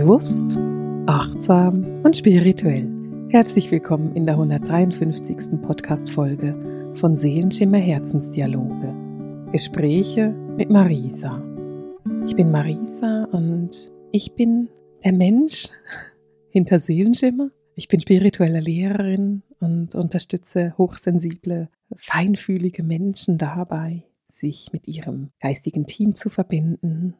Bewusst, achtsam und spirituell. Herzlich willkommen in der 153. Podcast-Folge von Seelenschimmer Herzensdialoge. Gespräche mit Marisa. Ich bin Marisa und ich bin der Mensch hinter Seelenschimmer. Ich bin spirituelle Lehrerin und unterstütze hochsensible, feinfühlige Menschen dabei, sich mit ihrem geistigen Team zu verbinden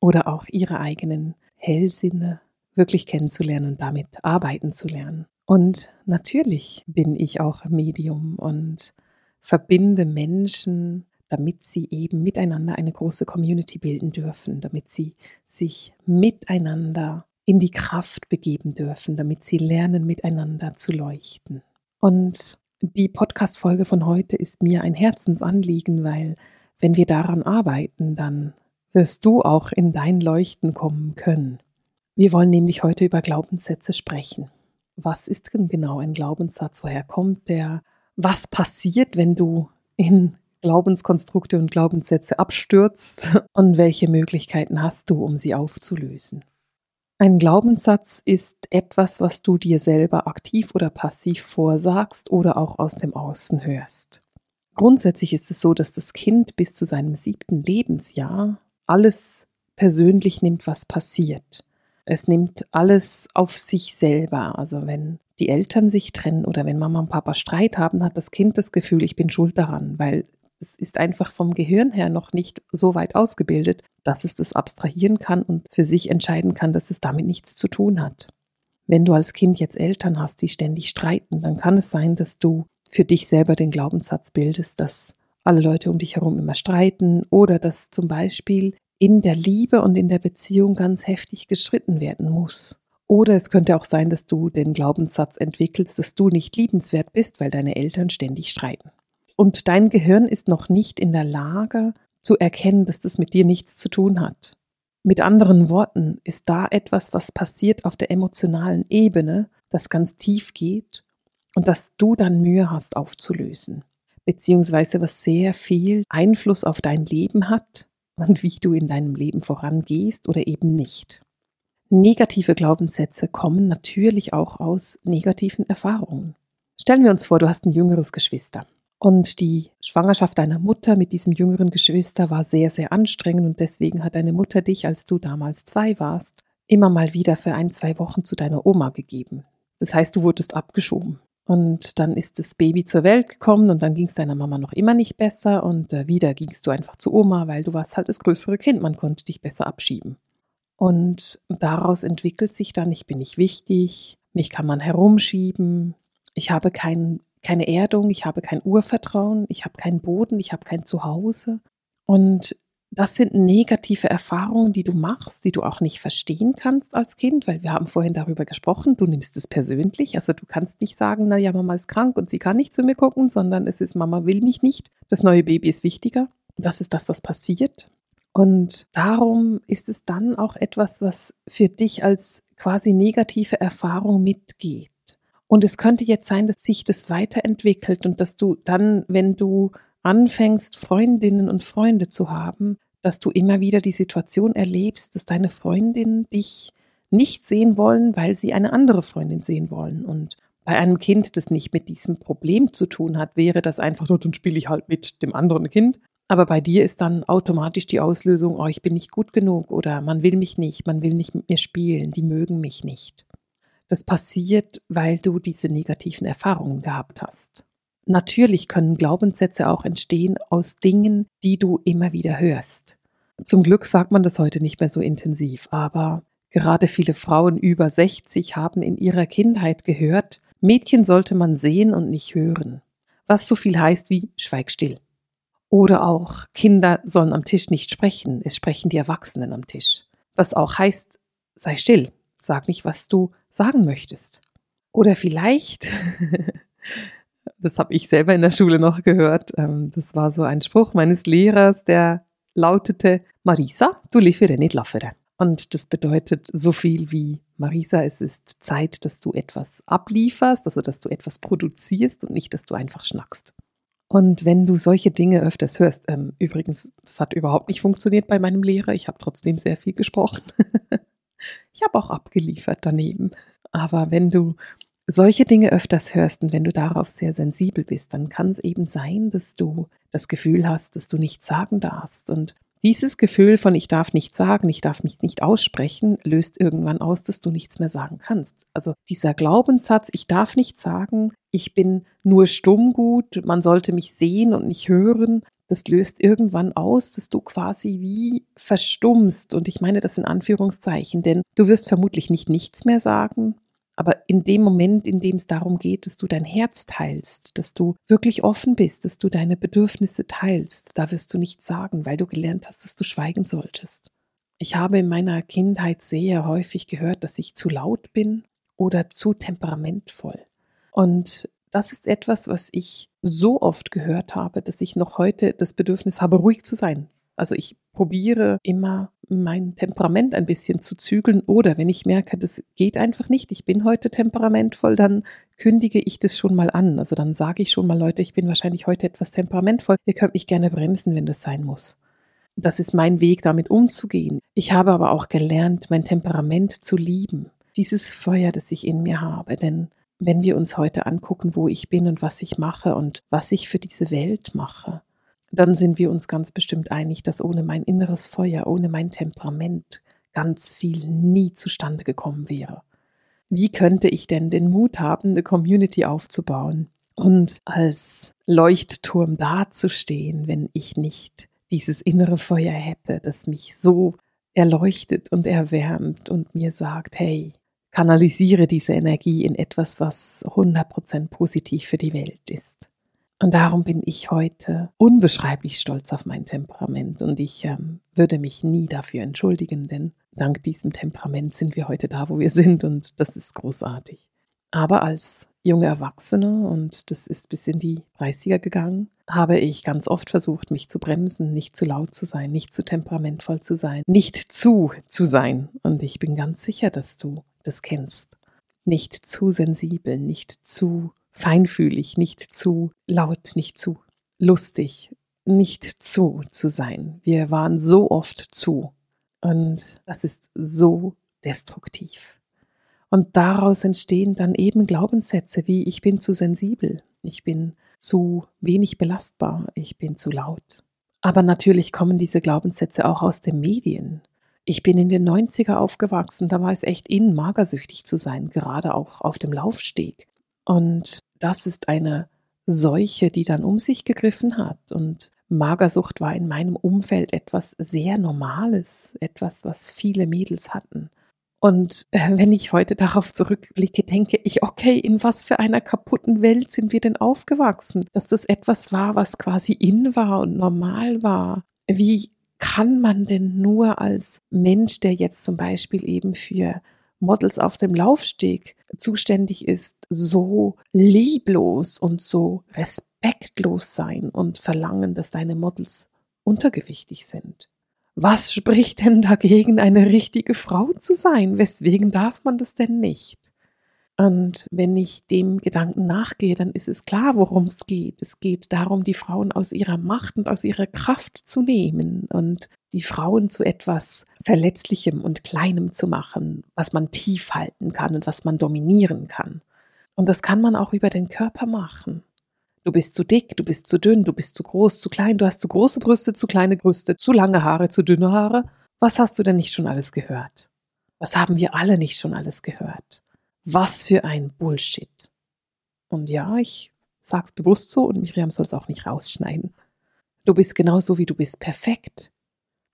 oder auch ihre eigenen Hellsinne wirklich kennenzulernen und damit arbeiten zu lernen. Und natürlich bin ich auch Medium und verbinde Menschen, damit sie eben miteinander eine große Community bilden dürfen, damit sie sich miteinander in die Kraft begeben dürfen, damit sie lernen, miteinander zu leuchten. Und die Podcast-Folge von heute ist mir ein Herzensanliegen, weil wenn wir daran arbeiten, dann wirst du auch in dein Leuchten kommen können. Wir wollen nämlich heute über Glaubenssätze sprechen. Was ist denn genau ein Glaubenssatz? Woher kommt der? Was passiert, wenn du in Glaubenskonstrukte und Glaubenssätze abstürzt? Und welche Möglichkeiten hast du, um sie aufzulösen? Ein Glaubenssatz ist etwas, was du dir selber aktiv oder passiv vorsagst oder auch aus dem Außen hörst. Grundsätzlich ist es so, dass das Kind bis zu seinem siebten Lebensjahr alles persönlich nimmt, was passiert. Es nimmt alles auf sich selber. Also wenn die Eltern sich trennen oder wenn Mama und Papa Streit haben, hat das Kind das Gefühl, ich bin schuld daran, weil es ist einfach vom Gehirn her noch nicht so weit ausgebildet, dass es das abstrahieren kann und für sich entscheiden kann, dass es damit nichts zu tun hat. Wenn du als Kind jetzt Eltern hast, die ständig streiten, dann kann es sein, dass du für dich selber den Glaubenssatz bildest, dass alle Leute um dich herum immer streiten oder dass zum Beispiel in der Liebe und in der Beziehung ganz heftig geschritten werden muss. Oder es könnte auch sein, dass du den Glaubenssatz entwickelst, dass du nicht liebenswert bist, weil deine Eltern ständig streiten. Und dein Gehirn ist noch nicht in der Lage zu erkennen, dass das mit dir nichts zu tun hat. Mit anderen Worten ist da etwas, was passiert auf der emotionalen Ebene, das ganz tief geht und das du dann Mühe hast aufzulösen, beziehungsweise was sehr viel Einfluss auf dein Leben hat und wie du in deinem Leben vorangehst oder eben nicht. Negative Glaubenssätze kommen natürlich auch aus negativen Erfahrungen. Stellen wir uns vor, du hast ein jüngeres Geschwister. Und die Schwangerschaft deiner Mutter mit diesem jüngeren Geschwister war sehr, sehr anstrengend und deswegen hat deine Mutter dich, als du damals zwei warst, immer mal wieder für ein, zwei Wochen zu deiner Oma gegeben. Das heißt, du wurdest abgeschoben. Und dann ist das Baby zur Welt gekommen und dann ging es deiner Mama noch immer nicht besser und äh, wieder gingst du einfach zu Oma, weil du warst halt das größere Kind, man konnte dich besser abschieben. Und daraus entwickelt sich dann, ich bin nicht wichtig, mich kann man herumschieben, ich habe kein, keine Erdung, ich habe kein Urvertrauen, ich habe keinen Boden, ich habe kein Zuhause. Und das sind negative Erfahrungen, die du machst, die du auch nicht verstehen kannst als Kind, weil wir haben vorhin darüber gesprochen, du nimmst es persönlich. Also du kannst nicht sagen, na ja, Mama ist krank und sie kann nicht zu mir gucken, sondern es ist, Mama will mich nicht. Das neue Baby ist wichtiger. Das ist das, was passiert. Und darum ist es dann auch etwas, was für dich als quasi negative Erfahrung mitgeht. Und es könnte jetzt sein, dass sich das weiterentwickelt und dass du dann, wenn du anfängst, Freundinnen und Freunde zu haben, dass du immer wieder die Situation erlebst, dass deine Freundinnen dich nicht sehen wollen, weil sie eine andere Freundin sehen wollen. Und bei einem Kind, das nicht mit diesem Problem zu tun hat, wäre das einfach nur, dann spiele ich halt mit dem anderen Kind. Aber bei dir ist dann automatisch die Auslösung, oh, ich bin nicht gut genug oder man will mich nicht, man will nicht mit mir spielen, die mögen mich nicht. Das passiert, weil du diese negativen Erfahrungen gehabt hast. Natürlich können Glaubenssätze auch entstehen aus Dingen, die du immer wieder hörst. Zum Glück sagt man das heute nicht mehr so intensiv, aber gerade viele Frauen über 60 haben in ihrer Kindheit gehört, Mädchen sollte man sehen und nicht hören. Was so viel heißt wie schweig still. Oder auch Kinder sollen am Tisch nicht sprechen, es sprechen die Erwachsenen am Tisch. Was auch heißt, sei still, sag nicht, was du sagen möchtest. Oder vielleicht Das habe ich selber in der Schule noch gehört. Ähm, das war so ein Spruch meines Lehrers, der lautete, Marisa, du liefere nicht laffere. Und das bedeutet so viel wie, Marisa, es ist Zeit, dass du etwas ablieferst, also dass du etwas produzierst und nicht, dass du einfach schnackst. Und wenn du solche Dinge öfters hörst, ähm, übrigens, das hat überhaupt nicht funktioniert bei meinem Lehrer, ich habe trotzdem sehr viel gesprochen. Ich habe auch abgeliefert daneben. Aber wenn du solche Dinge öfters hörst und wenn du darauf sehr sensibel bist, dann kann es eben sein, dass du das Gefühl hast, dass du nichts sagen darfst. Und dieses Gefühl von ich darf nichts sagen, ich darf mich nicht aussprechen, löst irgendwann aus, dass du nichts mehr sagen kannst. Also dieser Glaubenssatz, ich darf nichts sagen, ich bin nur stumm gut, man sollte mich sehen und nicht hören, das löst irgendwann aus, dass du quasi wie verstummst. Und ich meine das in Anführungszeichen, denn du wirst vermutlich nicht nichts mehr sagen, aber in dem Moment, in dem es darum geht, dass du dein Herz teilst, dass du wirklich offen bist, dass du deine Bedürfnisse teilst, da wirst du nichts sagen, weil du gelernt hast, dass du schweigen solltest. Ich habe in meiner Kindheit sehr häufig gehört, dass ich zu laut bin oder zu temperamentvoll. Und das ist etwas, was ich so oft gehört habe, dass ich noch heute das Bedürfnis habe, ruhig zu sein. Also ich probiere immer mein Temperament ein bisschen zu zügeln oder wenn ich merke, das geht einfach nicht, ich bin heute temperamentvoll, dann kündige ich das schon mal an. Also dann sage ich schon mal, Leute, ich bin wahrscheinlich heute etwas temperamentvoll. Ihr könnt mich gerne bremsen, wenn das sein muss. Das ist mein Weg, damit umzugehen. Ich habe aber auch gelernt, mein Temperament zu lieben. Dieses Feuer, das ich in mir habe. Denn wenn wir uns heute angucken, wo ich bin und was ich mache und was ich für diese Welt mache, dann sind wir uns ganz bestimmt einig, dass ohne mein inneres Feuer, ohne mein Temperament ganz viel nie zustande gekommen wäre. Wie könnte ich denn den Mut haben, eine Community aufzubauen und als Leuchtturm dazustehen, wenn ich nicht dieses innere Feuer hätte, das mich so erleuchtet und erwärmt und mir sagt, hey, kanalisiere diese Energie in etwas, was 100% positiv für die Welt ist. Und darum bin ich heute unbeschreiblich stolz auf mein Temperament und ich ähm, würde mich nie dafür entschuldigen, denn dank diesem Temperament sind wir heute da, wo wir sind und das ist großartig. Aber als junge Erwachsene, und das ist bis in die 30er gegangen, habe ich ganz oft versucht, mich zu bremsen, nicht zu laut zu sein, nicht zu temperamentvoll zu sein, nicht zu zu sein. Und ich bin ganz sicher, dass du das kennst. Nicht zu sensibel, nicht zu feinfühlig, nicht zu laut, nicht zu lustig, nicht zu zu sein. Wir waren so oft zu. Und das ist so destruktiv. Und daraus entstehen dann eben Glaubenssätze wie ich bin zu sensibel, ich bin zu wenig belastbar, ich bin zu laut. Aber natürlich kommen diese Glaubenssätze auch aus den Medien. Ich bin in den 90er aufgewachsen, da war es echt in, magersüchtig zu sein, gerade auch auf dem Laufsteg. Und das ist eine Seuche, die dann um sich gegriffen hat. Und Magersucht war in meinem Umfeld etwas sehr Normales, etwas, was viele Mädels hatten. Und äh, wenn ich heute darauf zurückblicke, denke ich, okay, in was für einer kaputten Welt sind wir denn aufgewachsen? Dass das etwas war, was quasi in war und normal war. Wie kann man denn nur als Mensch, der jetzt zum Beispiel eben für Models auf dem Laufsteg zuständig ist, so lieblos und so respektlos sein und verlangen, dass deine Models untergewichtig sind. Was spricht denn dagegen, eine richtige Frau zu sein? Weswegen darf man das denn nicht? Und wenn ich dem Gedanken nachgehe, dann ist es klar, worum es geht. Es geht darum, die Frauen aus ihrer Macht und aus ihrer Kraft zu nehmen und die Frauen zu etwas Verletzlichem und Kleinem zu machen, was man tief halten kann und was man dominieren kann. Und das kann man auch über den Körper machen. Du bist zu dick, du bist zu dünn, du bist zu groß, zu klein, du hast zu große Brüste, zu kleine Brüste, zu lange Haare, zu dünne Haare. Was hast du denn nicht schon alles gehört? Was haben wir alle nicht schon alles gehört? Was für ein Bullshit. Und ja, ich sag's bewusst so und Miriam soll es auch nicht rausschneiden. Du bist genauso wie du bist perfekt.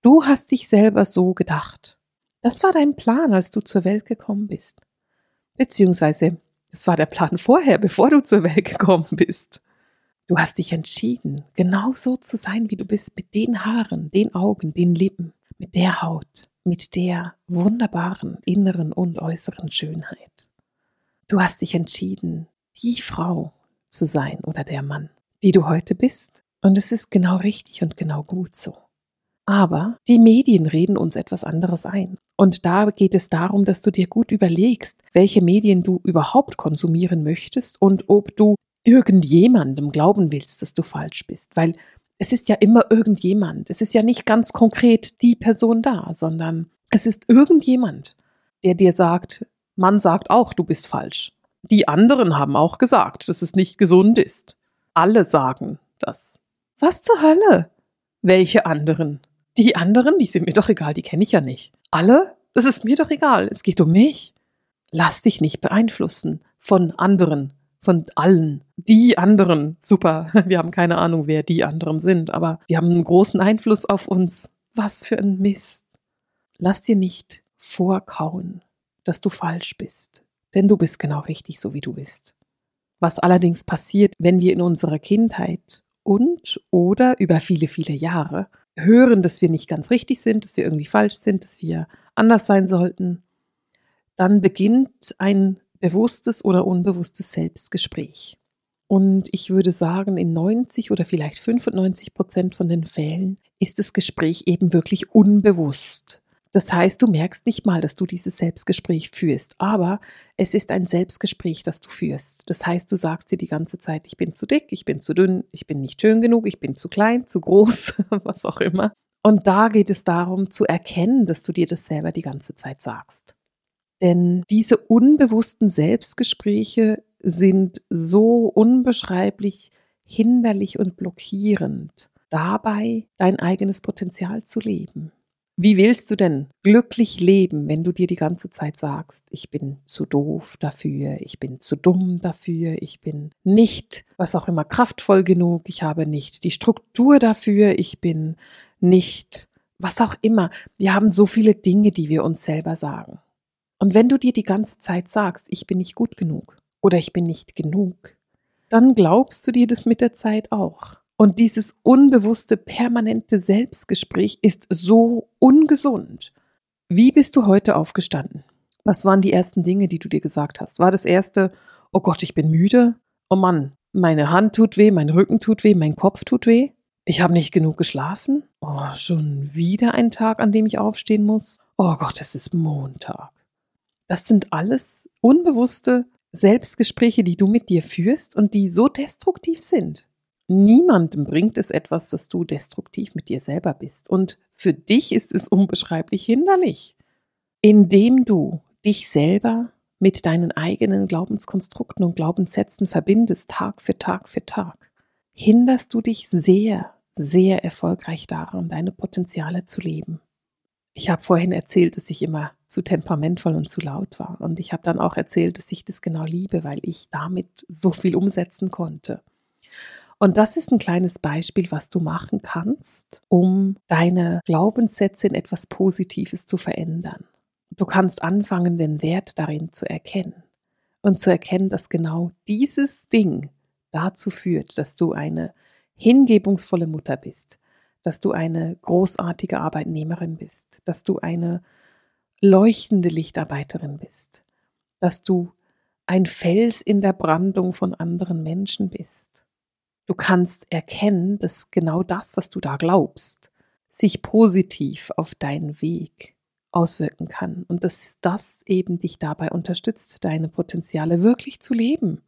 Du hast dich selber so gedacht. Das war dein Plan, als du zur Welt gekommen bist. Beziehungsweise, das war der Plan vorher, bevor du zur Welt gekommen bist. Du hast dich entschieden, genau so zu sein, wie du bist, mit den Haaren, den Augen, den Lippen, mit der Haut, mit der wunderbaren inneren und äußeren Schönheit. Du hast dich entschieden, die Frau zu sein oder der Mann, die du heute bist. Und es ist genau richtig und genau gut so. Aber die Medien reden uns etwas anderes ein. Und da geht es darum, dass du dir gut überlegst, welche Medien du überhaupt konsumieren möchtest und ob du irgendjemandem glauben willst, dass du falsch bist. Weil es ist ja immer irgendjemand. Es ist ja nicht ganz konkret die Person da, sondern es ist irgendjemand. der dir sagt, man sagt auch, du bist falsch. Die anderen haben auch gesagt, dass es nicht gesund ist. Alle sagen das. Was zur Hölle? Welche anderen? Die anderen, die sind mir doch egal, die kenne ich ja nicht. Alle? Das ist mir doch egal, es geht um mich. Lass dich nicht beeinflussen von anderen, von allen. Die anderen, super, wir haben keine Ahnung, wer die anderen sind, aber die haben einen großen Einfluss auf uns. Was für ein Mist. Lass dir nicht vorkauen, dass du falsch bist, denn du bist genau richtig, so wie du bist. Was allerdings passiert, wenn wir in unserer Kindheit und oder über viele, viele Jahre hören, dass wir nicht ganz richtig sind, dass wir irgendwie falsch sind, dass wir anders sein sollten, dann beginnt ein bewusstes oder unbewusstes Selbstgespräch. Und ich würde sagen, in 90 oder vielleicht 95 Prozent von den Fällen ist das Gespräch eben wirklich unbewusst. Das heißt, du merkst nicht mal, dass du dieses Selbstgespräch führst, aber es ist ein Selbstgespräch, das du führst. Das heißt, du sagst dir die ganze Zeit, ich bin zu dick, ich bin zu dünn, ich bin nicht schön genug, ich bin zu klein, zu groß, was auch immer. Und da geht es darum zu erkennen, dass du dir das selber die ganze Zeit sagst. Denn diese unbewussten Selbstgespräche sind so unbeschreiblich hinderlich und blockierend, dabei dein eigenes Potenzial zu leben. Wie willst du denn glücklich leben, wenn du dir die ganze Zeit sagst, ich bin zu doof dafür, ich bin zu dumm dafür, ich bin nicht, was auch immer, kraftvoll genug, ich habe nicht die Struktur dafür, ich bin nicht, was auch immer. Wir haben so viele Dinge, die wir uns selber sagen. Und wenn du dir die ganze Zeit sagst, ich bin nicht gut genug oder ich bin nicht genug, dann glaubst du dir das mit der Zeit auch. Und dieses unbewusste, permanente Selbstgespräch ist so ungesund. Wie bist du heute aufgestanden? Was waren die ersten Dinge, die du dir gesagt hast? War das erste, oh Gott, ich bin müde? Oh Mann, meine Hand tut weh, mein Rücken tut weh, mein Kopf tut weh? Ich habe nicht genug geschlafen? Oh, schon wieder ein Tag, an dem ich aufstehen muss? Oh Gott, es ist Montag. Das sind alles unbewusste Selbstgespräche, die du mit dir führst und die so destruktiv sind. Niemandem bringt es etwas, dass du destruktiv mit dir selber bist. Und für dich ist es unbeschreiblich hinderlich, indem du dich selber mit deinen eigenen Glaubenskonstrukten und Glaubenssätzen verbindest, Tag für Tag für Tag, hinderst du dich sehr, sehr erfolgreich daran, deine Potenziale zu leben. Ich habe vorhin erzählt, dass ich immer zu temperamentvoll und zu laut war. Und ich habe dann auch erzählt, dass ich das genau liebe, weil ich damit so viel umsetzen konnte. Und das ist ein kleines Beispiel, was du machen kannst, um deine Glaubenssätze in etwas Positives zu verändern. Du kannst anfangen, den Wert darin zu erkennen und zu erkennen, dass genau dieses Ding dazu führt, dass du eine hingebungsvolle Mutter bist, dass du eine großartige Arbeitnehmerin bist, dass du eine leuchtende Lichtarbeiterin bist, dass du ein Fels in der Brandung von anderen Menschen bist, Du kannst erkennen, dass genau das, was du da glaubst, sich positiv auf deinen Weg auswirken kann und dass das eben dich dabei unterstützt, deine Potenziale wirklich zu leben.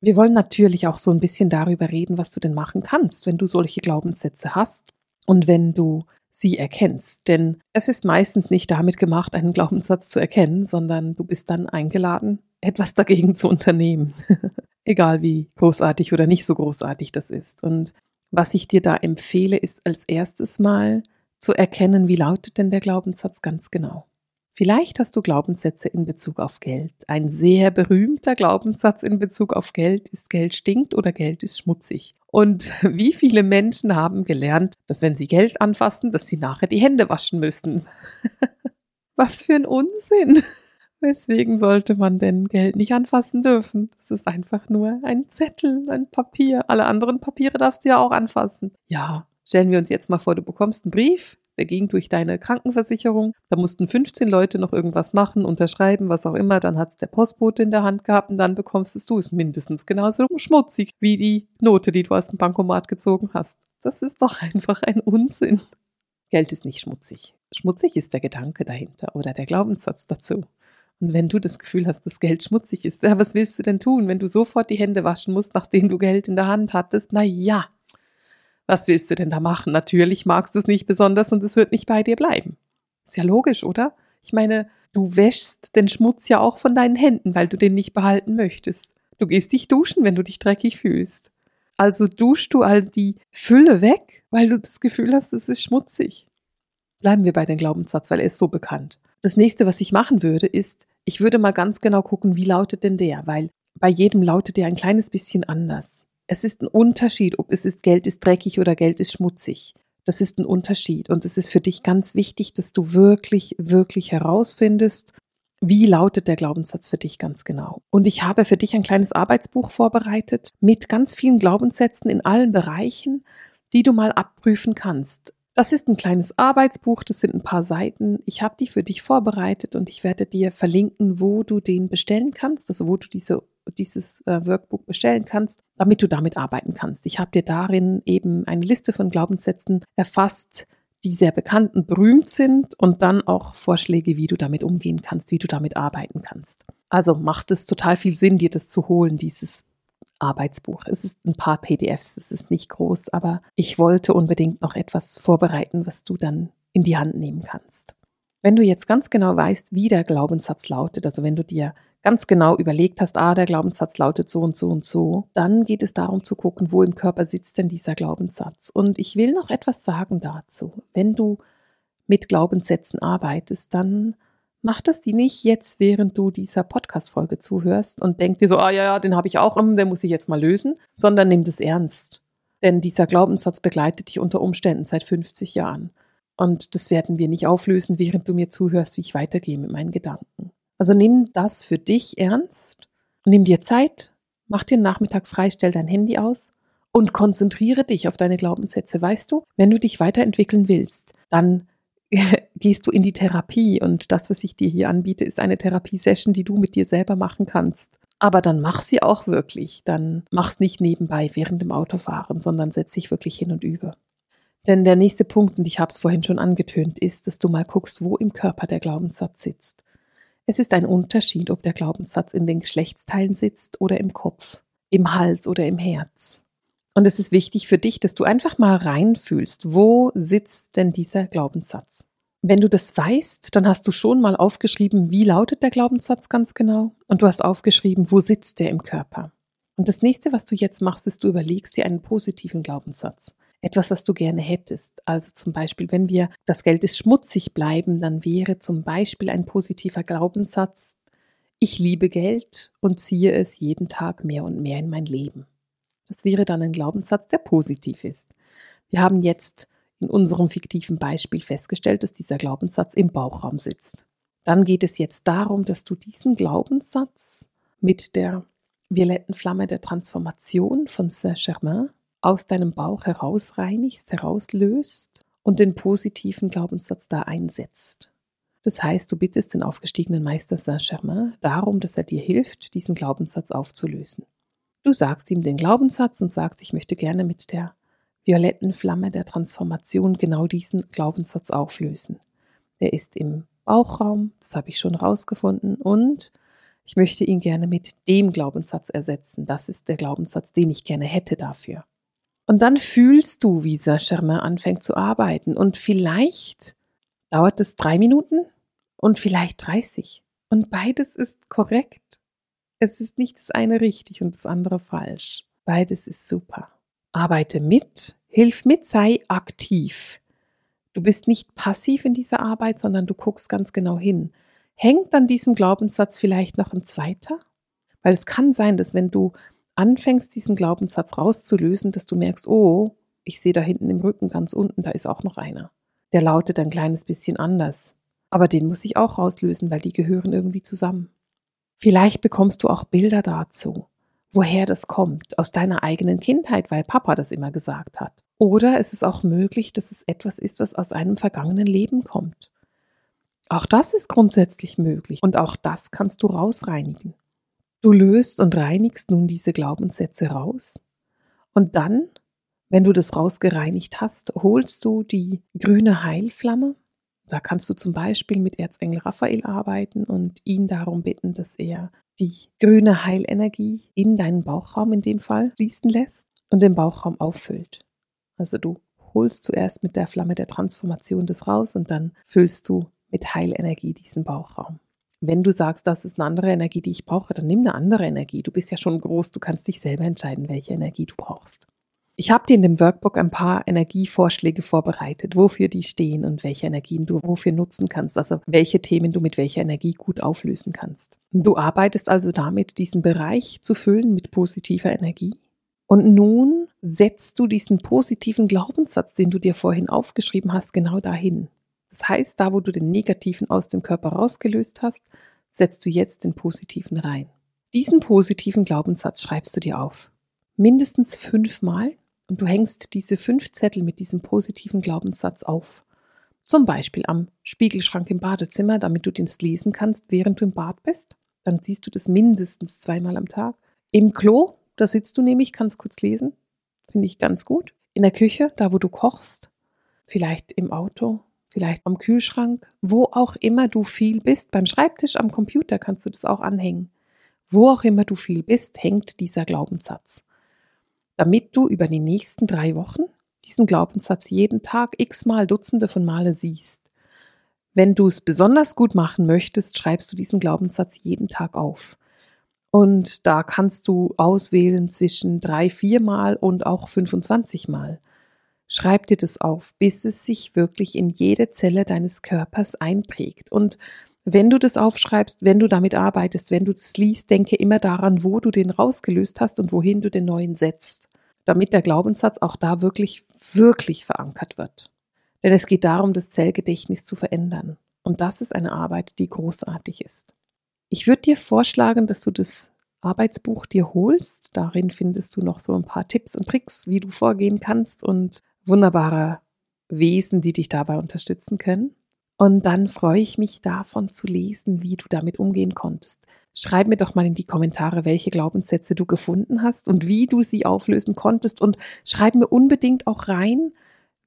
Wir wollen natürlich auch so ein bisschen darüber reden, was du denn machen kannst, wenn du solche Glaubenssätze hast und wenn du sie erkennst. Denn es ist meistens nicht damit gemacht, einen Glaubenssatz zu erkennen, sondern du bist dann eingeladen, etwas dagegen zu unternehmen. Egal wie großartig oder nicht so großartig das ist. Und was ich dir da empfehle, ist als erstes mal zu erkennen, wie lautet denn der Glaubenssatz ganz genau. Vielleicht hast du Glaubenssätze in Bezug auf Geld. Ein sehr berühmter Glaubenssatz in Bezug auf Geld ist Geld stinkt oder Geld ist schmutzig. Und wie viele Menschen haben gelernt, dass wenn sie Geld anfassen, dass sie nachher die Hände waschen müssen? Was für ein Unsinn. Weswegen sollte man denn Geld nicht anfassen dürfen? Das ist einfach nur ein Zettel, ein Papier. Alle anderen Papiere darfst du ja auch anfassen. Ja, stellen wir uns jetzt mal vor, du bekommst einen Brief, der ging durch deine Krankenversicherung. Da mussten 15 Leute noch irgendwas machen, unterschreiben, was auch immer. Dann hat es der Postbote in der Hand gehabt und dann bekommst du es mindestens genauso schmutzig wie die Note, die du aus dem Bankomat gezogen hast. Das ist doch einfach ein Unsinn. Geld ist nicht schmutzig. Schmutzig ist der Gedanke dahinter oder der Glaubenssatz dazu. Und wenn du das Gefühl hast, dass Geld schmutzig ist, was willst du denn tun, wenn du sofort die Hände waschen musst, nachdem du Geld in der Hand hattest? Na ja, was willst du denn da machen? Natürlich magst du es nicht besonders und es wird nicht bei dir bleiben. Ist ja logisch, oder? Ich meine, Du wäschst den Schmutz ja auch von deinen Händen, weil du den nicht behalten möchtest. Du gehst dich duschen, wenn du dich dreckig fühlst. Also duschst du all die Fülle weg, weil du das Gefühl hast, es ist schmutzig. Bleiben wir bei dem Glaubenssatz, weil er ist so bekannt. Das nächste, was ich machen würde, ist, ich würde mal ganz genau gucken, wie lautet denn der, weil bei jedem lautet der ein kleines bisschen anders. Es ist ein Unterschied, ob es ist Geld ist dreckig oder Geld ist schmutzig. Das ist ein Unterschied und es ist für dich ganz wichtig, dass du wirklich, wirklich herausfindest, wie lautet der Glaubenssatz für dich ganz genau. Und ich habe für dich ein kleines Arbeitsbuch vorbereitet mit ganz vielen Glaubenssätzen in allen Bereichen, die du mal abprüfen kannst. Das ist ein kleines Arbeitsbuch, das sind ein paar Seiten. Ich habe die für dich vorbereitet und ich werde dir verlinken, wo du den bestellen kannst, also wo du diese dieses äh, Workbook bestellen kannst, damit du damit arbeiten kannst. Ich habe dir darin eben eine Liste von Glaubenssätzen erfasst, die sehr bekannt und berühmt sind und dann auch Vorschläge, wie du damit umgehen kannst, wie du damit arbeiten kannst. Also macht es total viel Sinn, dir das zu holen, dieses Arbeitsbuch. Es ist ein paar PDFs, es ist nicht groß, aber ich wollte unbedingt noch etwas vorbereiten, was du dann in die Hand nehmen kannst. Wenn du jetzt ganz genau weißt, wie der Glaubenssatz lautet, also wenn du dir ganz genau überlegt hast, ah, der Glaubenssatz lautet so und so und so, dann geht es darum zu gucken, wo im Körper sitzt denn dieser Glaubenssatz. Und ich will noch etwas sagen dazu. Wenn du mit Glaubenssätzen arbeitest, dann mach das die nicht jetzt, während du dieser Podcast-Folge zuhörst und denk dir so, ah ja, ja, den habe ich auch, den muss ich jetzt mal lösen, sondern nimm das ernst. Denn dieser Glaubenssatz begleitet dich unter Umständen seit 50 Jahren. Und das werden wir nicht auflösen, während du mir zuhörst, wie ich weitergehe mit meinen Gedanken. Also nimm das für dich ernst, nimm dir Zeit, mach dir den Nachmittag frei, stell dein Handy aus und konzentriere dich auf deine Glaubenssätze. Weißt du, wenn du dich weiterentwickeln willst, dann gehst du in die Therapie und das, was ich dir hier anbiete, ist eine Therapiesession, die du mit dir selber machen kannst. Aber dann mach sie auch wirklich. Dann mach's nicht nebenbei während dem Autofahren, sondern setz dich wirklich hin und übe. Denn der nächste Punkt, und ich habe es vorhin schon angetönt, ist, dass du mal guckst, wo im Körper der Glaubenssatz sitzt. Es ist ein Unterschied, ob der Glaubenssatz in den Geschlechtsteilen sitzt oder im Kopf, im Hals oder im Herz. Und es ist wichtig für dich, dass du einfach mal reinfühlst, wo sitzt denn dieser Glaubenssatz? Wenn du das weißt, dann hast du schon mal aufgeschrieben, wie lautet der Glaubenssatz ganz genau und du hast aufgeschrieben, wo sitzt der im Körper. Und das nächste, was du jetzt machst, ist, du überlegst dir einen positiven Glaubenssatz etwas, was du gerne hättest. Also zum Beispiel, wenn wir das Geld ist schmutzig bleiben, dann wäre zum Beispiel ein positiver Glaubenssatz, ich liebe Geld und ziehe es jeden Tag mehr und mehr in mein Leben. Das wäre dann ein Glaubenssatz, der positiv ist. Wir haben jetzt in unserem fiktiven Beispiel festgestellt, dass dieser Glaubenssatz im Bauchraum sitzt. Dann geht es jetzt darum, dass du diesen Glaubenssatz mit der violetten Flamme der Transformation von Saint-Germain aus deinem Bauch herausreinigst, herauslöst und den positiven Glaubenssatz da einsetzt. Das heißt, du bittest den aufgestiegenen Meister Saint-Germain darum, dass er dir hilft, diesen Glaubenssatz aufzulösen. Du sagst ihm den Glaubenssatz und sagst, ich möchte gerne mit der violetten Flamme der Transformation genau diesen Glaubenssatz auflösen. Der ist im Bauchraum, das habe ich schon rausgefunden, und ich möchte ihn gerne mit dem Glaubenssatz ersetzen. Das ist der Glaubenssatz, den ich gerne hätte dafür. Und dann fühlst du, wie Saint-Germain anfängt zu arbeiten. Und vielleicht dauert es drei Minuten und vielleicht 30. Und beides ist korrekt. Es ist nicht das eine richtig und das andere falsch. Beides ist super. Arbeite mit, hilf mit, sei aktiv. Du bist nicht passiv in dieser Arbeit, sondern du guckst ganz genau hin. Hängt an diesem Glaubenssatz vielleicht noch ein zweiter? Weil es kann sein, dass wenn du anfängst, diesen Glaubenssatz rauszulösen, dass du merkst, oh, ich sehe da hinten im Rücken ganz unten, da ist auch noch einer. Der lautet ein kleines bisschen anders. Aber den muss ich auch rauslösen, weil die gehören irgendwie zusammen. Vielleicht bekommst du auch Bilder dazu, woher das kommt, aus deiner eigenen Kindheit, weil Papa das immer gesagt hat. Oder es ist auch möglich, dass es etwas ist, was aus einem vergangenen Leben kommt. Auch das ist grundsätzlich möglich und auch das kannst du rausreinigen. Du löst und reinigst nun diese Glaubenssätze raus. Und dann, wenn du das rausgereinigt hast, holst du die grüne Heilflamme. Da kannst du zum Beispiel mit Erzengel Raphael arbeiten und ihn darum bitten, dass er die grüne Heilenergie in deinen Bauchraum in dem Fall fließen lässt und den Bauchraum auffüllt. Also du holst zuerst mit der Flamme der Transformation das raus und dann füllst du mit Heilenergie diesen Bauchraum. Wenn du sagst, das ist eine andere Energie, die ich brauche, dann nimm eine andere Energie. Du bist ja schon groß, du kannst dich selber entscheiden, welche Energie du brauchst. Ich habe dir in dem Workbook ein paar Energievorschläge vorbereitet, wofür die stehen und welche Energien du wofür nutzen kannst, also welche Themen du mit welcher Energie gut auflösen kannst. Du arbeitest also damit, diesen Bereich zu füllen mit positiver Energie. Und nun setzt du diesen positiven Glaubenssatz, den du dir vorhin aufgeschrieben hast, genau dahin. Das heißt, da wo du den negativen aus dem Körper rausgelöst hast, setzt du jetzt den positiven rein. Diesen positiven Glaubenssatz schreibst du dir auf. Mindestens fünfmal und du hängst diese fünf Zettel mit diesem positiven Glaubenssatz auf. Zum Beispiel am Spiegelschrank im Badezimmer, damit du das lesen kannst, während du im Bad bist. Dann siehst du das mindestens zweimal am Tag. Im Klo, da sitzt du nämlich, kannst kurz lesen. Finde ich ganz gut. In der Küche, da wo du kochst. Vielleicht im Auto, vielleicht am Kühlschrank, wo auch immer du viel bist. Beim Schreibtisch, am Computer kannst du das auch anhängen. Wo auch immer du viel bist, hängt dieser Glaubenssatz. Damit du über die nächsten drei Wochen diesen Glaubenssatz jeden Tag x-mal Dutzende von Male siehst. Wenn du es besonders gut machen möchtest, schreibst du diesen Glaubenssatz jeden Tag auf. Und da kannst du auswählen zwischen drei, viermal und auch 25 Mal. Schreib dir das auf, bis es sich wirklich in jede Zelle deines Körpers einprägt. Und wenn du das aufschreibst, wenn du damit arbeitest, wenn du das liest, denke immer daran, wo du den rausgelöst hast und wohin du den neuen setzt, damit der Glaubenssatz auch da wirklich, wirklich verankert wird. Denn es geht darum, das Zellgedächtnis zu verändern. Und das ist eine Arbeit, die großartig ist. Ich würde dir vorschlagen, dass du das Arbeitsbuch dir holst. Darin findest du noch so ein paar Tipps und Tricks, wie du vorgehen kannst und wunderbare Wesen, die dich dabei unterstützen können. Und dann freue ich mich davon zu lesen, wie du damit umgehen konntest. Schreib mir doch mal in die Kommentare, welche Glaubenssätze du gefunden hast und wie du sie auflösen konntest. Und schreib mir unbedingt auch rein,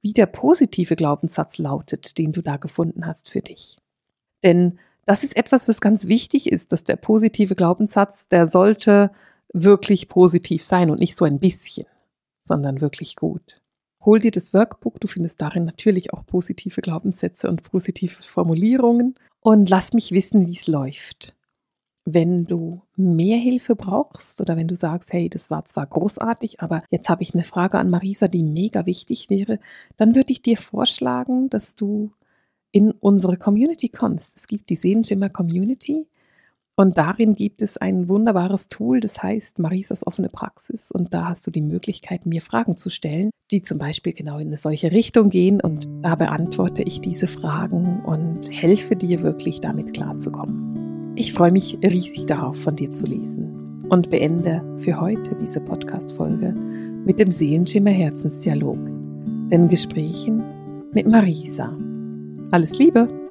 wie der positive Glaubenssatz lautet, den du da gefunden hast für dich. Denn das ist etwas, was ganz wichtig ist, dass der positive Glaubenssatz, der sollte wirklich positiv sein und nicht so ein bisschen, sondern wirklich gut. Hol dir das Workbook, du findest darin natürlich auch positive Glaubenssätze und positive Formulierungen und lass mich wissen, wie es läuft. Wenn du mehr Hilfe brauchst oder wenn du sagst, hey, das war zwar großartig, aber jetzt habe ich eine Frage an Marisa, die mega wichtig wäre, dann würde ich dir vorschlagen, dass du in unsere Community kommst. Es gibt die Sehenschimmer Community und darin gibt es ein wunderbares Tool, das heißt Marisas offene Praxis. Und da hast du die Möglichkeit, mir Fragen zu stellen, die zum Beispiel genau in eine solche Richtung gehen. Und da beantworte ich diese Fragen und helfe dir wirklich damit klarzukommen. Ich freue mich riesig darauf, von dir zu lesen. Und beende für heute diese Podcast-Folge mit dem Seelenschimmer Herzensdialog, den Gesprächen mit Marisa. Alles Liebe!